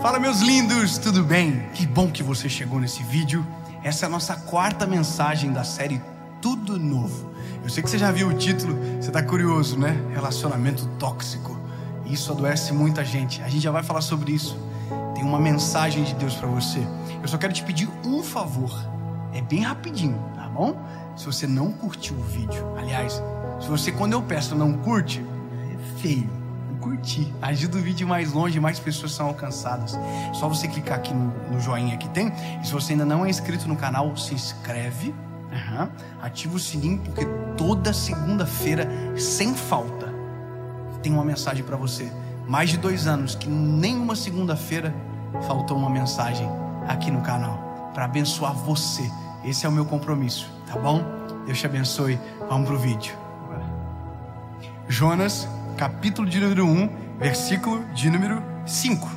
Fala, meus lindos, tudo bem? Que bom que você chegou nesse vídeo. Essa é a nossa quarta mensagem da série Tudo Novo. Eu sei que você já viu o título, você está curioso, né? Relacionamento tóxico. Isso adoece muita gente. A gente já vai falar sobre isso. Tem uma mensagem de Deus para você. Eu só quero te pedir um favor. É bem rapidinho, tá bom? Se você não curtiu o vídeo, aliás, se você quando eu peço não curte, é feio curtir. Ajuda o vídeo mais longe, mais pessoas são alcançadas. Só você clicar aqui no, no joinha que tem. E se você ainda não é inscrito no canal, se inscreve. Uhum. Ativa o sininho, porque toda segunda-feira, sem falta, tem uma mensagem para você. Mais de dois anos que nenhuma segunda-feira faltou uma mensagem aqui no canal para abençoar você. Esse é o meu compromisso, tá bom? Deus te abençoe. Vamos pro vídeo. Jonas capítulo de número 1, versículo de número 5.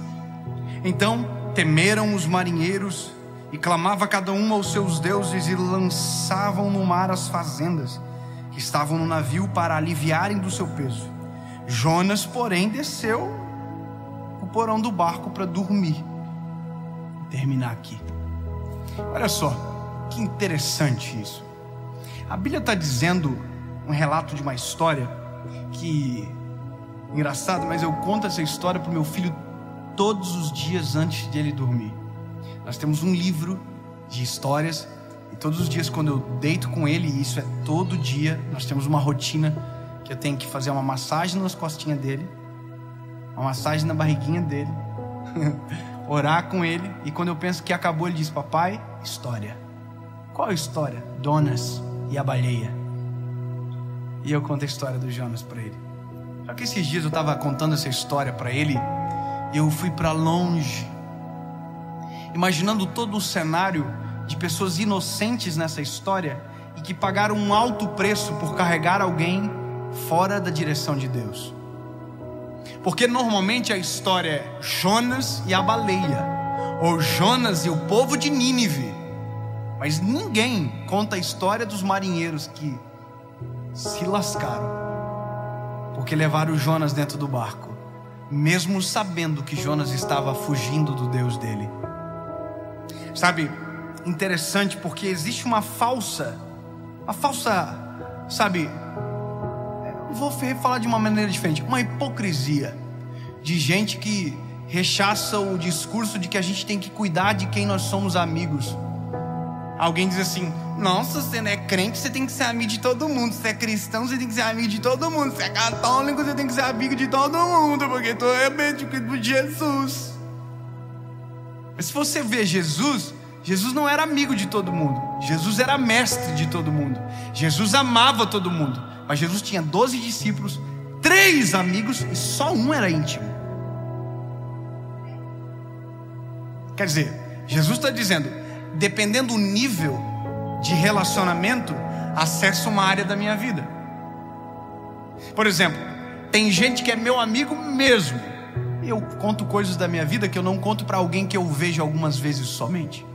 Então temeram os marinheiros e clamava cada um aos seus deuses e lançavam no mar as fazendas que estavam no navio para aliviarem do seu peso. Jonas, porém, desceu o porão do barco para dormir. Vou terminar aqui. Olha só, que interessante isso. A Bíblia está dizendo um relato de uma história que Engraçado, mas eu conto essa história para o meu filho todos os dias antes de ele dormir. Nós temos um livro de histórias e todos os dias quando eu deito com ele, e isso é todo dia, nós temos uma rotina que eu tenho que fazer uma massagem nas costinhas dele, uma massagem na barriguinha dele, orar com ele e quando eu penso que acabou, ele diz: "Papai, história". Qual a história? Donas e a baleia. E eu conto a história do Jonas para ele. Só que esses dias eu estava contando essa história para ele e eu fui para longe, imaginando todo o cenário de pessoas inocentes nessa história e que pagaram um alto preço por carregar alguém fora da direção de Deus. Porque normalmente a história é Jonas e a baleia, ou Jonas e o povo de Nínive. Mas ninguém conta a história dos marinheiros que se lascaram porque levaram Jonas dentro do barco, mesmo sabendo que Jonas estava fugindo do Deus dele. Sabe, interessante porque existe uma falsa, uma falsa, sabe, vou falar de uma maneira diferente, uma hipocrisia de gente que rechaça o discurso de que a gente tem que cuidar de quem nós somos amigos. Alguém diz assim: nossa, você não é crente, você tem que ser amigo de todo mundo. Se é cristão, você tem que ser amigo de todo mundo. Se é católico, você tem que ser amigo de todo mundo, porque tu é médico de Jesus. Mas se você vê Jesus, Jesus não era amigo de todo mundo. Jesus era mestre de todo mundo. Jesus amava todo mundo. Mas Jesus tinha 12 discípulos, três amigos e só um era íntimo. Quer dizer, Jesus está dizendo, dependendo do nível de relacionamento acessa uma área da minha vida. Por exemplo, tem gente que é meu amigo mesmo. Eu conto coisas da minha vida que eu não conto para alguém que eu vejo algumas vezes somente.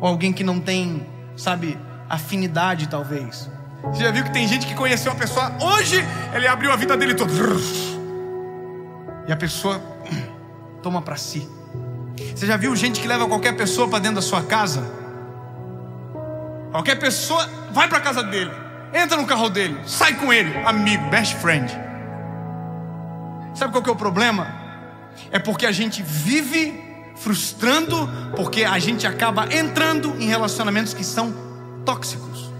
Ou alguém que não tem, sabe, afinidade talvez. Você já viu que tem gente que conheceu a pessoa hoje, ele abriu a vida dele toda. E a pessoa toma para si. Você já viu gente que leva qualquer pessoa para dentro da sua casa? Qualquer pessoa vai para a casa dele, entra no carro dele, sai com ele, amigo, best friend. Sabe qual que é o problema? É porque a gente vive frustrando, porque a gente acaba entrando em relacionamentos que são tóxicos,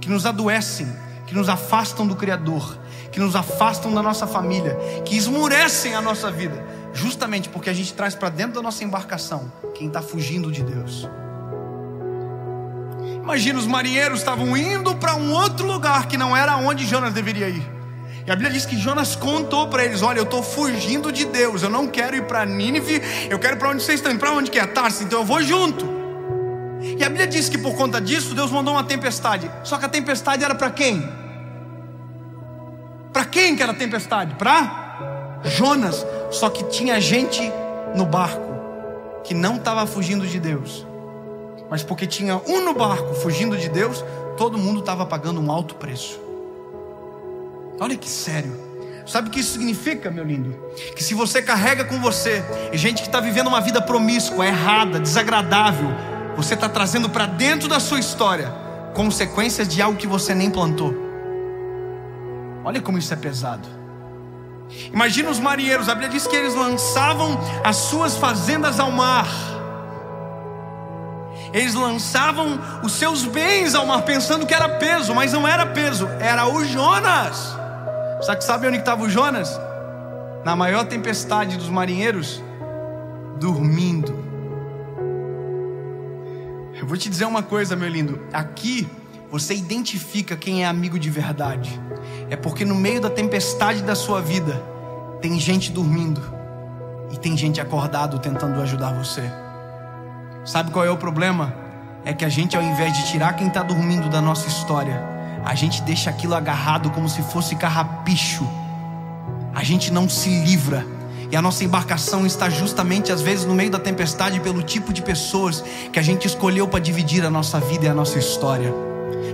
que nos adoecem, que nos afastam do Criador, que nos afastam da nossa família, que esmurecem a nossa vida, justamente porque a gente traz para dentro da nossa embarcação quem está fugindo de Deus. Imagina, os marinheiros estavam indo para um outro lugar que não era onde Jonas deveria ir. E a Bíblia diz que Jonas contou para eles: Olha, eu estou fugindo de Deus, eu não quero ir para Nínive, eu quero para onde vocês estão, para onde que é? Tarsis, então eu vou junto. E a Bíblia diz que por conta disso Deus mandou uma tempestade. Só que a tempestade era para quem? Para quem que era a tempestade? Para Jonas. Só que tinha gente no barco que não estava fugindo de Deus mas porque tinha um no barco fugindo de Deus, todo mundo estava pagando um alto preço. Olha que sério. Sabe o que isso significa, meu lindo? Que se você carrega com você gente que está vivendo uma vida promíscua, errada, desagradável, você está trazendo para dentro da sua história consequências de algo que você nem plantou. Olha como isso é pesado. Imagina os marinheiros, a Bíblia diz que eles lançavam as suas fazendas ao mar. Eles lançavam os seus bens ao mar, pensando que era peso, mas não era peso, era o Jonas. Só que sabe onde estava o Jonas? Na maior tempestade dos marinheiros, dormindo. Eu vou te dizer uma coisa, meu lindo. Aqui você identifica quem é amigo de verdade. É porque no meio da tempestade da sua vida, tem gente dormindo e tem gente acordado tentando ajudar você. Sabe qual é o problema? É que a gente, ao invés de tirar quem está dormindo da nossa história, a gente deixa aquilo agarrado como se fosse carrapicho. A gente não se livra. E a nossa embarcação está justamente, às vezes, no meio da tempestade, pelo tipo de pessoas que a gente escolheu para dividir a nossa vida e a nossa história.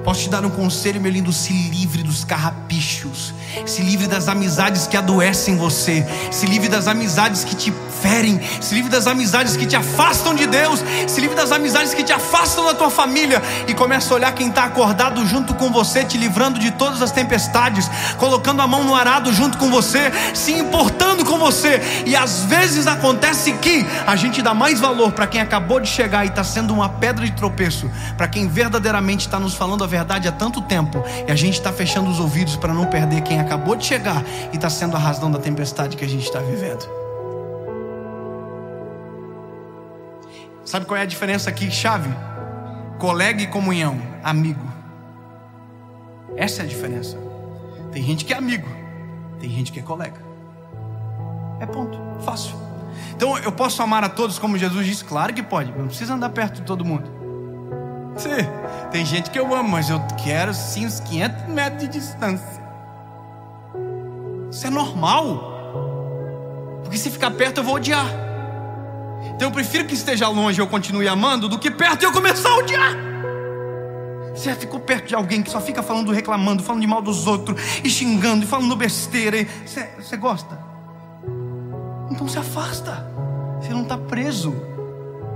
Posso te dar um conselho, meu lindo? Se livre dos carrapichos. Se livre das amizades que adoecem você. Se livre das amizades que te ferem. Se livre das amizades que te afastam de Deus. Se livre das amizades que te afastam da tua família. E começa a olhar quem está acordado junto com você, te livrando de todas as tempestades. Colocando a mão no arado junto com você. Se importando com você. E às vezes acontece que a gente dá mais valor para quem acabou de chegar e está sendo uma pedra de tropeço. Para quem verdadeiramente está nos falando a verdade há tanto tempo e a gente está fechando os ouvidos para não perder quem acabou de chegar e está sendo a razão da tempestade que a gente está vivendo. Sabe qual é a diferença aqui, chave? Colega e comunhão, amigo. Essa é a diferença. Tem gente que é amigo, tem gente que é colega. É ponto, fácil. Então eu posso amar a todos como Jesus disse? Claro que pode, não precisa andar perto de todo mundo. Sim, tem gente que eu amo, mas eu quero sim uns 500 metros de distância. Isso é normal. Porque se ficar perto eu vou odiar. Então eu prefiro que esteja longe e eu continue amando do que perto e eu começar a odiar. Você ficou perto de alguém que só fica falando, reclamando, falando de mal dos outros, e xingando, e falando besteira. E você, você gosta? Então se afasta. Você não está preso.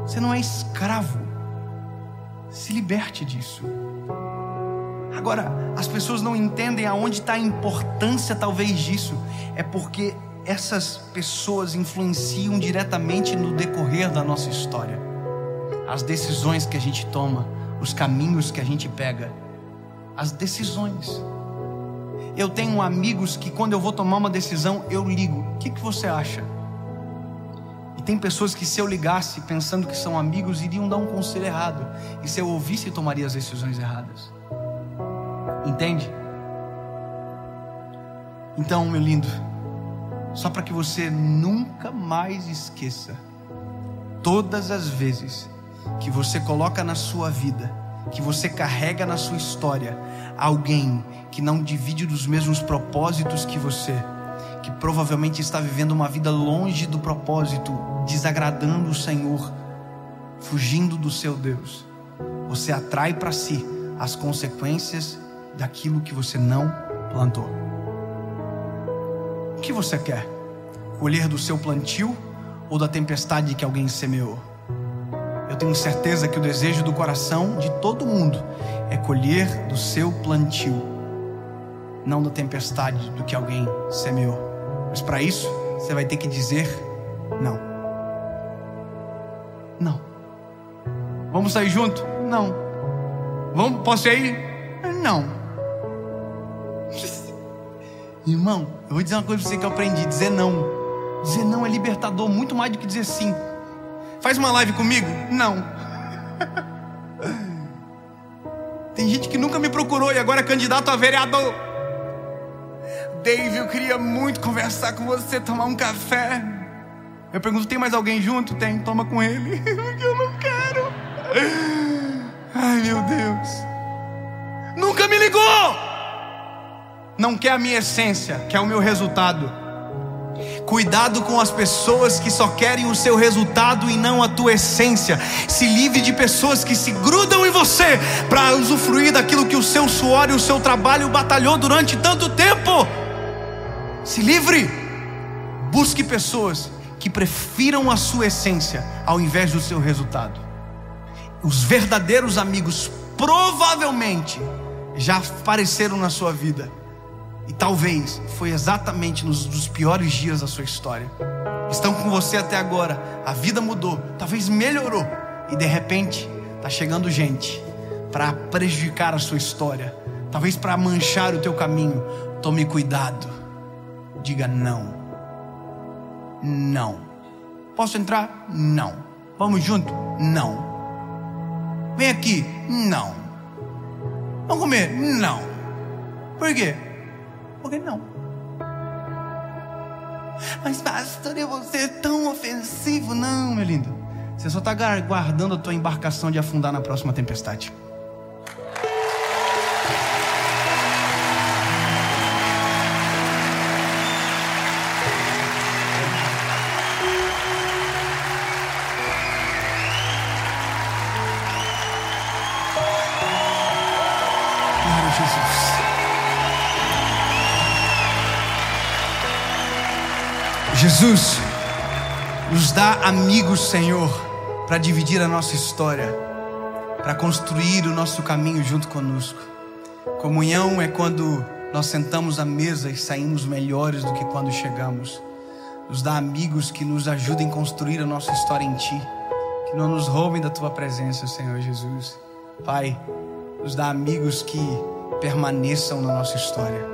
Você não é escravo. Se liberte disso. Agora, as pessoas não entendem aonde está a importância, talvez, disso. É porque essas pessoas influenciam diretamente no decorrer da nossa história. As decisões que a gente toma, os caminhos que a gente pega, as decisões. Eu tenho amigos que, quando eu vou tomar uma decisão, eu ligo: o que, que você acha? Tem pessoas que, se eu ligasse pensando que são amigos, iriam dar um conselho errado. E se eu ouvisse, tomaria as decisões erradas. Entende? Então, meu lindo, só para que você nunca mais esqueça, todas as vezes que você coloca na sua vida, que você carrega na sua história, alguém que não divide dos mesmos propósitos que você, que provavelmente está vivendo uma vida longe do propósito, desagradando o Senhor, fugindo do seu Deus, você atrai para si as consequências daquilo que você não plantou. O que você quer? Colher do seu plantio ou da tempestade que alguém semeou? Eu tenho certeza que o desejo do coração de todo mundo é colher do seu plantio, não da tempestade do que alguém semeou. Mas para isso, você vai ter que dizer não. Não. Vamos sair junto? Não. Vamos, posso ir? Não. Irmão, eu vou dizer uma coisa para você que eu aprendi: dizer não. Dizer não é libertador muito mais do que dizer sim. Faz uma live comigo? Não. Tem gente que nunca me procurou e agora é candidato a vereador. Dave, eu queria muito conversar com você, tomar um café. Eu pergunto: tem mais alguém junto? Tem, toma com ele. eu não quero. Ai, meu Deus. Nunca me ligou. Não quer a minha essência, quer o meu resultado. Cuidado com as pessoas que só querem o seu resultado e não a tua essência. Se livre de pessoas que se grudam em você para usufruir daquilo que o seu suor e o seu trabalho batalhou durante tanto tempo. Se livre. Busque pessoas que prefiram a sua essência ao invés do seu resultado. Os verdadeiros amigos provavelmente já apareceram na sua vida. E talvez foi exatamente nos, nos piores dias da sua história. Estão com você até agora. A vida mudou, talvez melhorou. E de repente, está chegando gente para prejudicar a sua história, talvez para manchar o teu caminho. Tome cuidado. Diga não. Não. Posso entrar? Não. Vamos junto? Não. Vem aqui? Não. Vamos comer? Não. Por quê? Porque não. Mas, pastor, eu vou ser tão ofensivo. Não, meu lindo. Você só está guardando a tua embarcação de afundar na próxima tempestade. Jesus nos dá amigos, Senhor, para dividir a nossa história, para construir o nosso caminho junto conosco. Comunhão é quando nós sentamos à mesa e saímos melhores do que quando chegamos. Nos dá amigos que nos ajudem a construir a nossa história em Ti, que não nos roubem da Tua presença, Senhor Jesus. Pai, nos dá amigos que permaneçam na nossa história,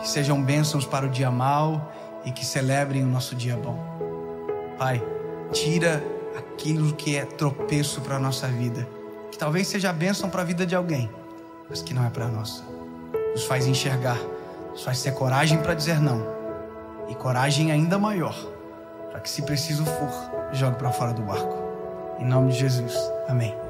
que sejam bênçãos para o dia mal e que celebrem o nosso dia bom. Pai, tira aquilo que é tropeço para a nossa vida, que talvez seja bênção para a vida de alguém, mas que não é para a nossa. Nos faz enxergar, nos faz ter coragem para dizer não e coragem ainda maior para que, se preciso for, jogue para fora do barco. Em nome de Jesus. Amém.